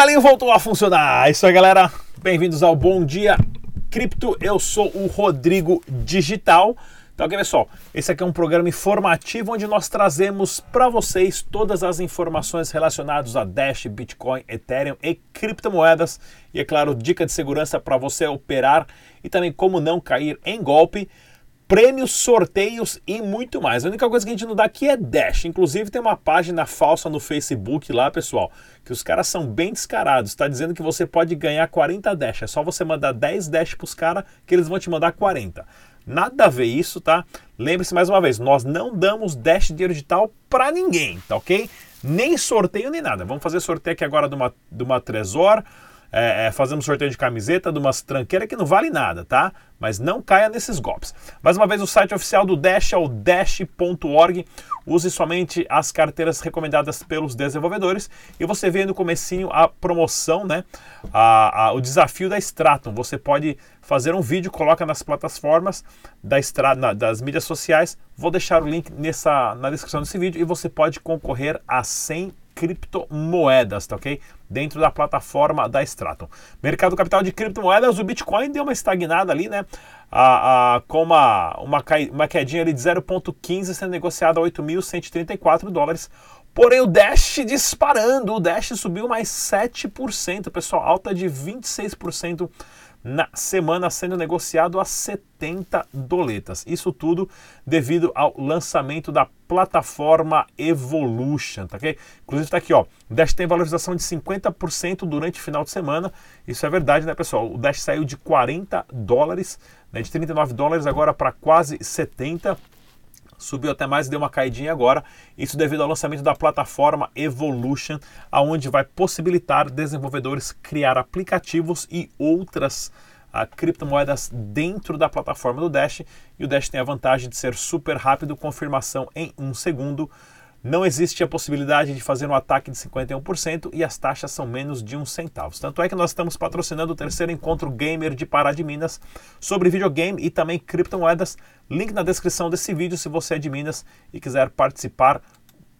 Galinho voltou a funcionar. É isso aí, galera. Bem-vindos ao Bom Dia Cripto. Eu sou o Rodrigo Digital. Então, aqui, pessoal, esse aqui é um programa informativo onde nós trazemos para vocês todas as informações relacionadas a Dash, Bitcoin, Ethereum e criptomoedas. E, é claro, dica de segurança para você operar e também como não cair em golpe prêmios, sorteios e muito mais. A única coisa que a gente não dá aqui é Dash. Inclusive tem uma página falsa no Facebook lá, pessoal, que os caras são bem descarados. Está dizendo que você pode ganhar 40 Dash. É só você mandar 10 Dash para os caras que eles vão te mandar 40. Nada a ver isso, tá? Lembre-se mais uma vez, nós não damos Dash dinheiro digital para ninguém, tá ok? Nem sorteio nem nada. Vamos fazer sorteio aqui agora de uma, de uma Trezor é, é, sorteio de camiseta de umas tranqueiras que não vale nada, tá? Mas não caia nesses golpes. Mais uma vez, o site oficial do Dash é o dash.org. Use somente as carteiras recomendadas pelos desenvolvedores. E você vê no comecinho a promoção, né? A, a, o desafio da Stratum. Você pode fazer um vídeo, coloca nas plataformas da Stra, na, das mídias sociais. Vou deixar o link nessa, na descrição desse vídeo e você pode concorrer a 100 criptomoedas, tá ok? Dentro da plataforma da Stratum. Mercado capital de criptomoedas, o Bitcoin deu uma estagnada ali, né? A, com uma, uma, uma quedinha ali de 0,15 sendo negociado a 8.134 dólares. Porém, o Dash disparando, o Dash subiu mais 7%, pessoal, alta de 26% na semana sendo negociado a 70 doletas. Isso tudo devido ao lançamento da plataforma Evolution, tá ok? Inclusive está aqui, ó, o Dash tem valorização de 50% durante o final de semana. Isso é verdade, né, pessoal? O Dash saiu de 40 dólares, né, de 39 dólares agora para quase 70 subiu até mais e deu uma caidinha agora. Isso devido ao lançamento da plataforma Evolution, aonde vai possibilitar desenvolvedores criar aplicativos e outras uh, criptomoedas dentro da plataforma do Dash. E o Dash tem a vantagem de ser super rápido, confirmação em um segundo. Não existe a possibilidade de fazer um ataque de 51% e as taxas são menos de um centavo. Tanto é que nós estamos patrocinando o terceiro encontro gamer de Pará de Minas sobre videogame e também criptomoedas. Link na descrição desse vídeo se você é de Minas e quiser participar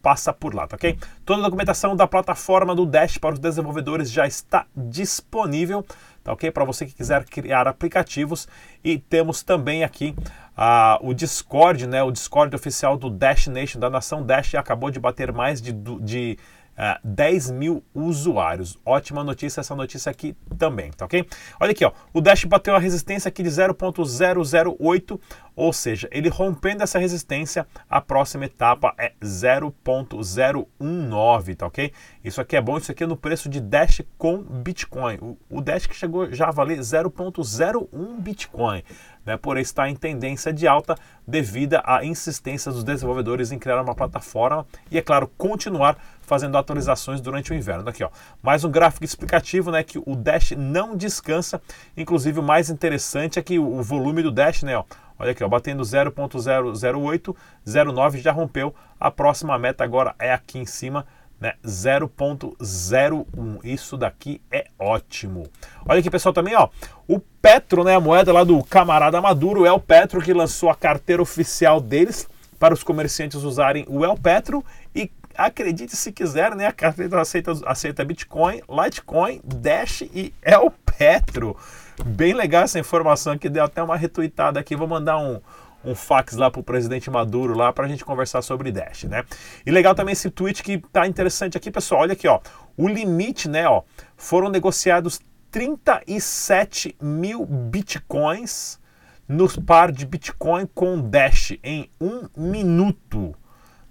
passa por lá, tá ok? Toda a documentação da plataforma do Dash para os desenvolvedores já está disponível, tá ok? Para você que quiser criar aplicativos e temos também aqui uh, o Discord, né? O Discord oficial do Dash Nation, da Nação Dash, acabou de bater mais de, de uh, é, 10 mil usuários. Ótima notícia essa notícia aqui também, tá ok? Olha aqui, ó, o Dash bateu a resistência aqui de 0.008, ou seja, ele rompendo essa resistência, a próxima etapa é 0.019, tá ok? Isso aqui é bom, isso aqui é no preço de Dash com Bitcoin. O, o Dash que chegou já a valer 0.01 Bitcoin né, por estar em tendência de alta devido à insistência dos desenvolvedores em criar uma plataforma e, é claro, continuar fazendo atualizações durante o inverno. Aqui, ó, mais um gráfico explicativo, né, que o Dash não descansa. Inclusive, o mais interessante é que o volume do Dash, né, ó, olha aqui, ó, batendo 0.008, 0.9 já rompeu. A próxima meta agora é aqui em cima, né, 0.01. Isso daqui é ótimo. Olha aqui, pessoal, também, ó, o Petro, né, a moeda lá do camarada Maduro, é o Petro que lançou a carteira oficial deles para os comerciantes usarem o El Petro e acredite se quiser, né, a carteira aceita, aceita Bitcoin, Litecoin, Dash e El Petro. Bem legal essa informação aqui, deu até uma retuitada aqui, vou mandar um, um fax lá para o presidente Maduro lá para a gente conversar sobre Dash, né? E legal também esse tweet que tá interessante aqui, pessoal. Olha aqui, ó. O limite, né, ó, foram negociados 37 mil bitcoins nos par de Bitcoin com Dash em um minuto.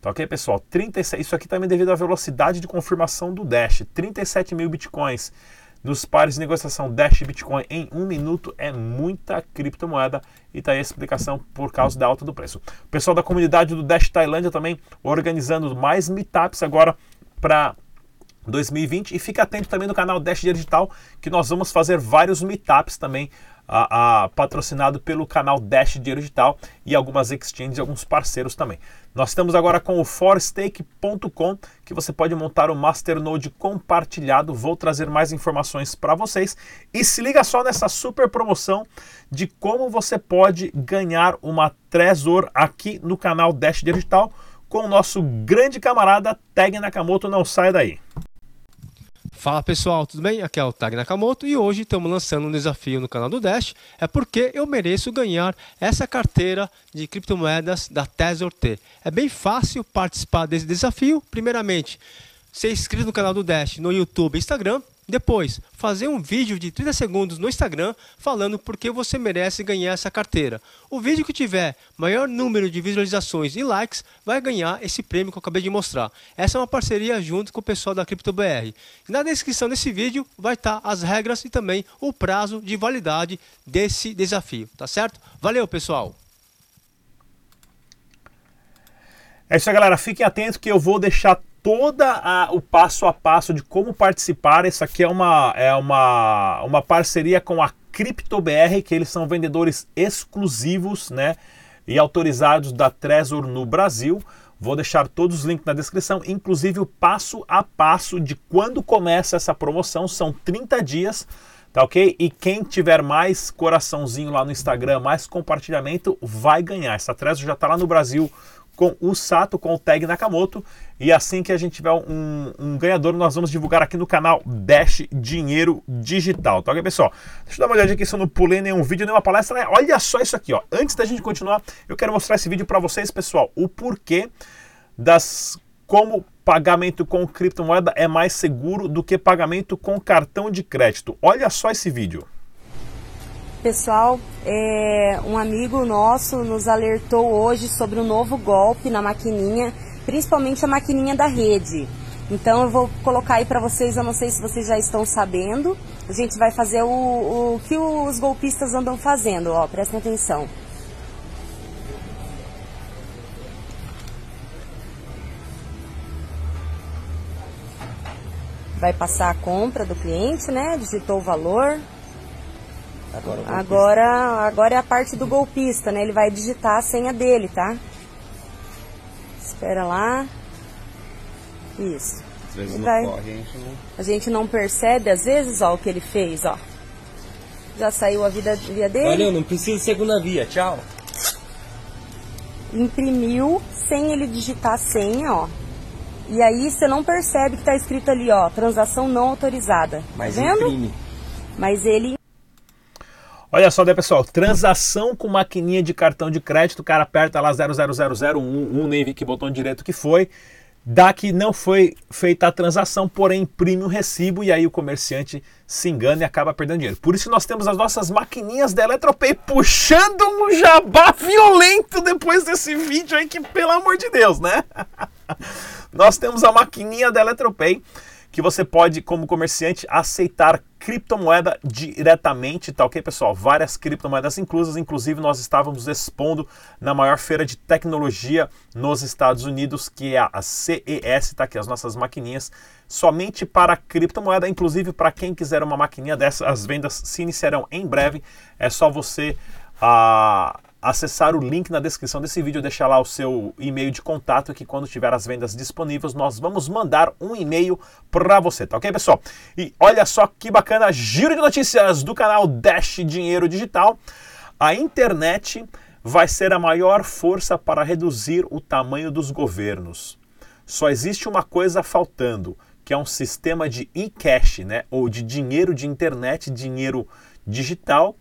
Tá ok, pessoal? 37, isso aqui também devido à velocidade de confirmação do Dash. 37 mil bitcoins nos pares de negociação Dash Bitcoin em um minuto é muita criptomoeda e tá aí a explicação por causa da alta do preço. O pessoal da comunidade do Dash Tailândia também organizando mais meetups agora para 2020 e fica atento também no canal Dash Digital que nós vamos fazer vários meetups também a, a, patrocinado pelo canal Dash Dinheiro Digital e algumas exchanges e alguns parceiros também. Nós estamos agora com o forstake.com, que você pode montar o Masternode compartilhado. Vou trazer mais informações para vocês. E se liga só nessa super promoção de como você pode ganhar uma Trezor aqui no canal Dash Digital com o nosso grande camarada Tag Nakamoto. Não sai daí. Fala pessoal, tudo bem? Aqui é o Tag Nakamoto e hoje estamos lançando um desafio no canal do Dash. É porque eu mereço ganhar essa carteira de criptomoedas da Tesor T. É bem fácil participar desse desafio. Primeiramente, ser inscrito no canal do Dash no YouTube e Instagram depois, fazer um vídeo de 30 segundos no Instagram falando por que você merece ganhar essa carteira. O vídeo que tiver maior número de visualizações e likes vai ganhar esse prêmio que eu acabei de mostrar. Essa é uma parceria junto com o pessoal da CryptoBR. Na descrição desse vídeo vai estar as regras e também o prazo de validade desse desafio, tá certo? Valeu, pessoal! É isso aí, galera. Fiquem atentos que eu vou deixar toda o passo a passo de como participar. Isso aqui é uma, é uma, uma parceria com a CryptoBR, que eles são vendedores exclusivos, né? E autorizados da Trezor no Brasil. Vou deixar todos os links na descrição, inclusive o passo a passo de quando começa essa promoção. São 30 dias, tá ok? E quem tiver mais coraçãozinho lá no Instagram, mais compartilhamento, vai ganhar. Essa Trezor já está lá no Brasil com o Sato, com o tag Nakamoto. E assim que a gente tiver um, um ganhador, nós vamos divulgar aqui no canal Dash Dinheiro Digital. Tá ok, pessoal? Deixa eu dar uma olhadinha aqui se eu não pulei nenhum vídeo, nenhuma palestra. Né? Olha só isso aqui, ó. Antes da gente continuar, eu quero mostrar esse vídeo para vocês, pessoal. O porquê das como pagamento com criptomoeda é mais seguro do que pagamento com cartão de crédito. Olha só esse vídeo. Pessoal, é, um amigo nosso nos alertou hoje sobre um novo golpe na maquininha, principalmente a maquininha da rede. Então eu vou colocar aí para vocês, eu não sei se vocês já estão sabendo. A gente vai fazer o, o que os golpistas andam fazendo, ó, prestem atenção. Vai passar a compra do cliente, né? Digitou o valor, Agora, agora, agora é a parte do golpista, né? Ele vai digitar a senha dele, tá? Espera lá. Isso. Às vezes não vai... corre, a gente não... A gente não percebe, às vezes, ó, o que ele fez, ó. Já saiu a vida, via dele. Valeu, não precisa segunda via, tchau. Imprimiu sem ele digitar a senha, ó. E aí você não percebe que tá escrito ali, ó, transação não autorizada. Mas tá vendo? imprime. Mas ele Olha só, né, pessoal? Transação com maquininha de cartão de crédito, o cara aperta lá 00001, um, nem vi que botão direito que foi, dá que não foi feita a transação, porém imprime um recibo e aí o comerciante se engana e acaba perdendo dinheiro. Por isso nós temos as nossas maquininhas da Eletropay puxando um jabá violento depois desse vídeo aí, que pelo amor de Deus, né? nós temos a maquininha da Eletropay que você pode, como comerciante, aceitar criptomoeda diretamente, tá ok, pessoal? Várias criptomoedas inclusas, inclusive nós estávamos expondo na maior feira de tecnologia nos Estados Unidos, que é a CES, tá aqui as nossas maquininhas, somente para criptomoeda, inclusive para quem quiser uma maquininha dessa, as vendas se iniciarão em breve, é só você... Uh, acessar o link na descrição desse vídeo, deixar lá o seu e-mail de contato que quando tiver as vendas disponíveis, nós vamos mandar um e-mail para você, tá ok, pessoal? E olha só que bacana, giro de notícias do canal Dash Dinheiro Digital. A internet vai ser a maior força para reduzir o tamanho dos governos. Só existe uma coisa faltando, que é um sistema de e-cash, né, ou de dinheiro de internet, dinheiro digital,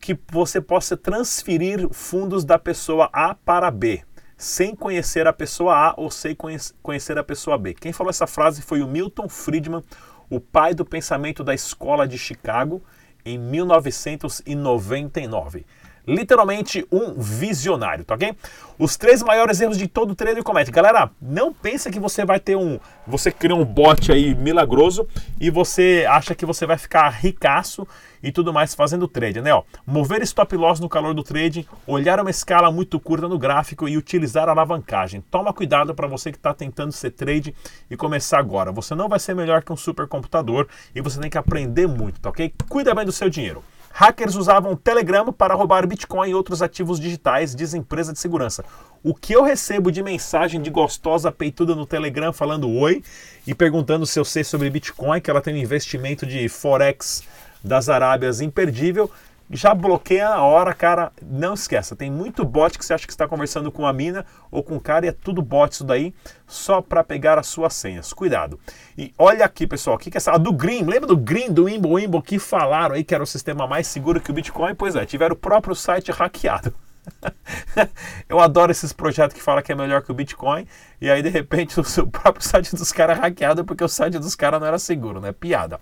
que você possa transferir fundos da pessoa A para B, sem conhecer a pessoa A ou sem conhecer a pessoa B. Quem falou essa frase foi o Milton Friedman, o pai do pensamento da escola de Chicago, em 1999 literalmente um visionário, tá ok? Os três maiores erros de todo trader comete. Galera, não pensa que você vai ter um. Você cria um bot aí milagroso e você acha que você vai ficar ricaço e tudo mais fazendo trade, né? Ó, mover stop loss no calor do trading, olhar uma escala muito curta no gráfico e utilizar a alavancagem. Toma cuidado para você que está tentando ser trade e começar agora. Você não vai ser melhor que um supercomputador e você tem que aprender muito, tá ok? Cuida bem do seu dinheiro. Hackers usavam o Telegram para roubar Bitcoin e outros ativos digitais, diz empresa de segurança. O que eu recebo de mensagem de gostosa peituda no Telegram falando oi e perguntando se eu sei sobre Bitcoin, que ela tem um investimento de Forex das Arábias imperdível, já bloqueia na hora, cara. Não esqueça, tem muito bot que você acha que está conversando com a mina ou com o cara e é tudo bot isso daí, só para pegar as suas senhas. Cuidado. E olha aqui, pessoal, o que, é essa? A do Green, lembra do Green, do Imbo Imbo, que falaram aí que era o sistema mais seguro que o Bitcoin? Pois é, tiveram o próprio site hackeado. Eu adoro esses projetos que falam que é melhor que o Bitcoin e aí de repente o seu próprio site dos caras é hackeado porque o site dos caras não era seguro, né? Piada.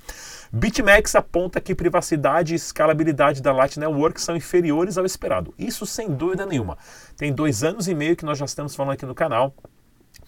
BitMEX aponta que privacidade e escalabilidade da Light Network são inferiores ao esperado. Isso sem dúvida nenhuma. Tem dois anos e meio que nós já estamos falando aqui no canal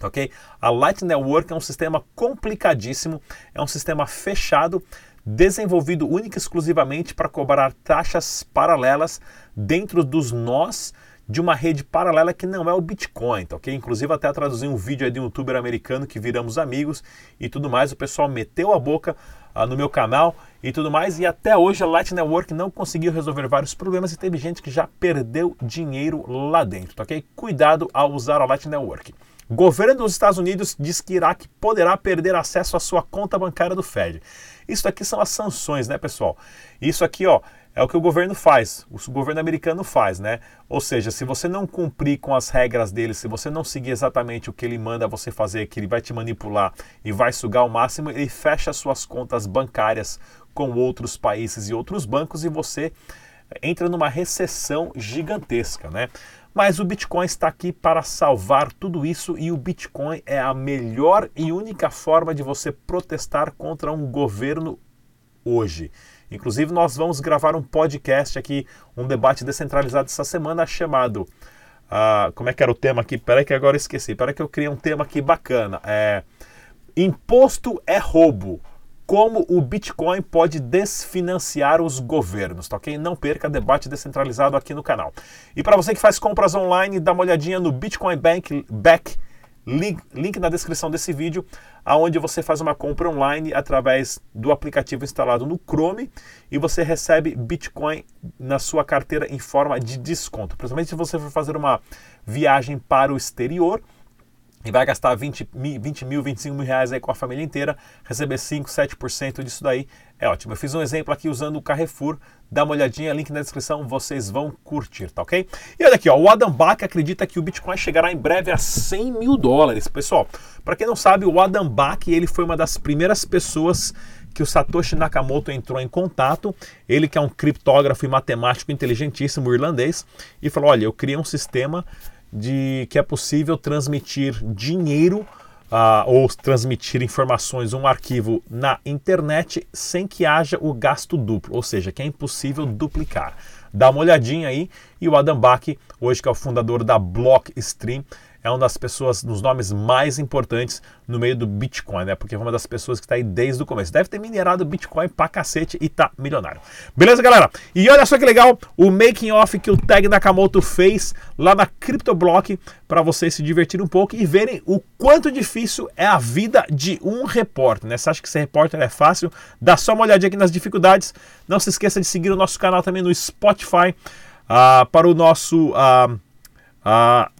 ok? A Light Network é um sistema complicadíssimo, é um sistema fechado, desenvolvido única e exclusivamente para cobrar taxas paralelas dentro dos nós de uma rede paralela que não é o Bitcoin, tá ok? Inclusive até traduzi um vídeo aí de um youtuber americano que viramos amigos e tudo mais, o pessoal meteu a boca uh, no meu canal e tudo mais, e até hoje a Light Network não conseguiu resolver vários problemas e teve gente que já perdeu dinheiro lá dentro, tá ok? Cuidado ao usar a Light Network. Governo dos Estados Unidos diz que Iraque poderá perder acesso à sua conta bancária do Fed. Isso aqui são as sanções, né, pessoal? Isso aqui, ó, é o que o governo faz, o governo americano faz, né? Ou seja, se você não cumprir com as regras dele, se você não seguir exatamente o que ele manda você fazer, que ele vai te manipular e vai sugar ao máximo, ele fecha suas contas bancárias com outros países e outros bancos e você entra numa recessão gigantesca, né? Mas o Bitcoin está aqui para salvar tudo isso e o Bitcoin é a melhor e única forma de você protestar contra um governo hoje. Inclusive, nós vamos gravar um podcast aqui, um debate descentralizado essa semana chamado. Uh, como é que era o tema aqui? Peraí que agora esqueci. Peraí que eu criei um tema aqui bacana. É, imposto é roubo como o Bitcoin pode desfinanciar os governos, tá ok? Não perca debate descentralizado aqui no canal. E para você que faz compras online, dá uma olhadinha no Bitcoin Bank Back, link, link na descrição desse vídeo, aonde você faz uma compra online através do aplicativo instalado no Chrome e você recebe Bitcoin na sua carteira em forma de desconto. Principalmente se você for fazer uma viagem para o exterior, e vai gastar 20, 20 mil, 25 mil reais aí com a família inteira, receber 5, 7% disso daí é ótimo. Eu fiz um exemplo aqui usando o Carrefour, dá uma olhadinha, link na descrição, vocês vão curtir, tá ok? E olha aqui, ó, o Adam Bach acredita que o Bitcoin chegará em breve a 100 mil dólares. Pessoal, para quem não sabe, o Adam Bach ele foi uma das primeiras pessoas que o Satoshi Nakamoto entrou em contato, ele que é um criptógrafo e matemático inteligentíssimo irlandês, e falou, olha, eu criei um sistema de que é possível transmitir dinheiro uh, ou transmitir informações, um arquivo na internet sem que haja o gasto duplo, ou seja, que é impossível duplicar. Dá uma olhadinha aí e o Adam Bach, hoje que é o fundador da Blockstream, é uma das pessoas, dos nomes mais importantes no meio do Bitcoin, né? Porque é uma das pessoas que está aí desde o começo. Deve ter minerado Bitcoin pra cacete e tá milionário. Beleza, galera? E olha só que legal o making off que o Tag Nakamoto fez lá na CryptoBlock para vocês se divertirem um pouco e verem o quanto difícil é a vida de um repórter, né? Você acha que ser repórter é fácil? Dá só uma olhadinha aqui nas dificuldades. Não se esqueça de seguir o nosso canal também no Spotify uh, para o nosso uh, uh,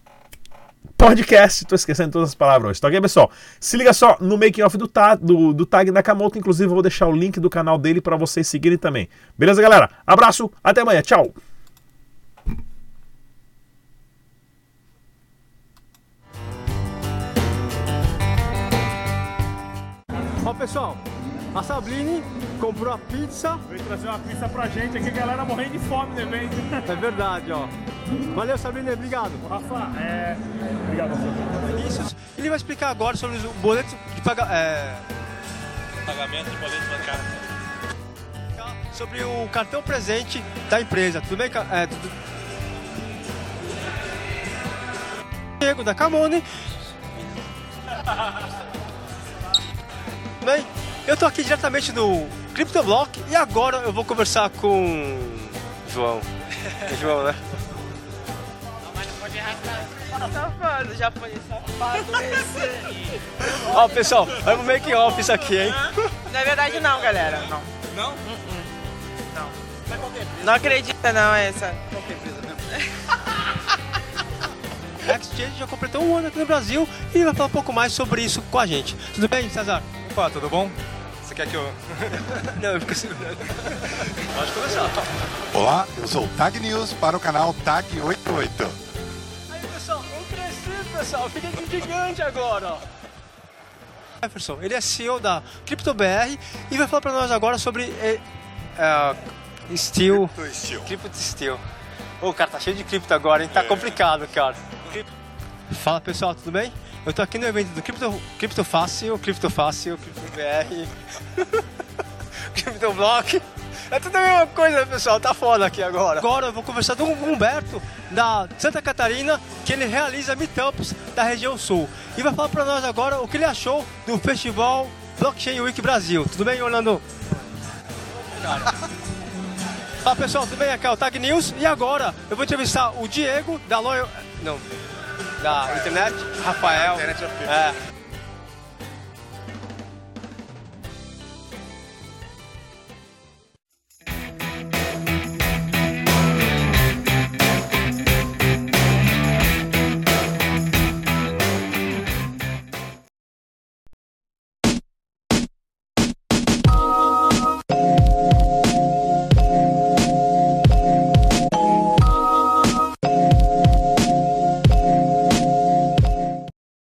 podcast. Tô esquecendo todas as palavras hoje, tá ok, pessoal? Se liga só no making off do, ta, do, do Tag Nakamoto, inclusive eu vou deixar o link do canal dele para vocês seguirem também. Beleza, galera? Abraço, até amanhã, tchau! Ó, pessoal, a Sabline comprou a pizza. Veio trazer uma pizza pra gente aqui, galera morrendo de fome no evento. É verdade, ó. Valeu, Sabine, obrigado. Rafa, é... Obrigado, Vinícius, ele vai explicar agora sobre o boleto de paga... é... pagamento de boleto bancário. Sobre o cartão presente da empresa. Tudo bem? É, tudo... Diego da Camone. Bem, eu tô aqui diretamente no CryptoBlock e agora eu vou conversar com João. João, né? Safado, japonês safado esse. Ó, pessoal, vai pro make off isso aqui, hein? Não é verdade não, galera. Não. Não? Uh -uh. Não. Não acredita não essa. Qualquer empresa mesmo. Exchange já completou um ano aqui no Brasil e vai falar um pouco mais sobre isso com a gente. Tudo bem, César? Opa, tudo bom? Você quer que eu. Não, eu fico segurando. Pode começar. Olá, eu sou o Tag News para o canal Tag 88. Aí, pessoal, eu cresci, pessoal. Fiquei gigante agora. Jefferson, ele é CEO da CryptoBR e vai falar para nós agora sobre eh, Steel. Crypto Steel. Crypto Steel. Ô, cara, tá cheio de cripto agora, hein? Tá complicado, cara. Fala, pessoal, tudo bem? Eu tô aqui no evento do Crypto, Crypto Fácil, Crypto Fácil, CryptoBR, CryptoBlock. É tudo a mesma coisa, pessoal. Tá foda aqui agora. Agora eu vou conversar com o Humberto, da Santa Catarina, que ele realiza meetups da região sul. E vai falar pra nós agora o que ele achou do festival Blockchain Week Brasil. Tudo bem, Orlando? Fala pessoal, tudo bem? Aqui é o Tag News e agora eu vou entrevistar o Diego da Loyal. Não, da internet, Rafael. Internet. É.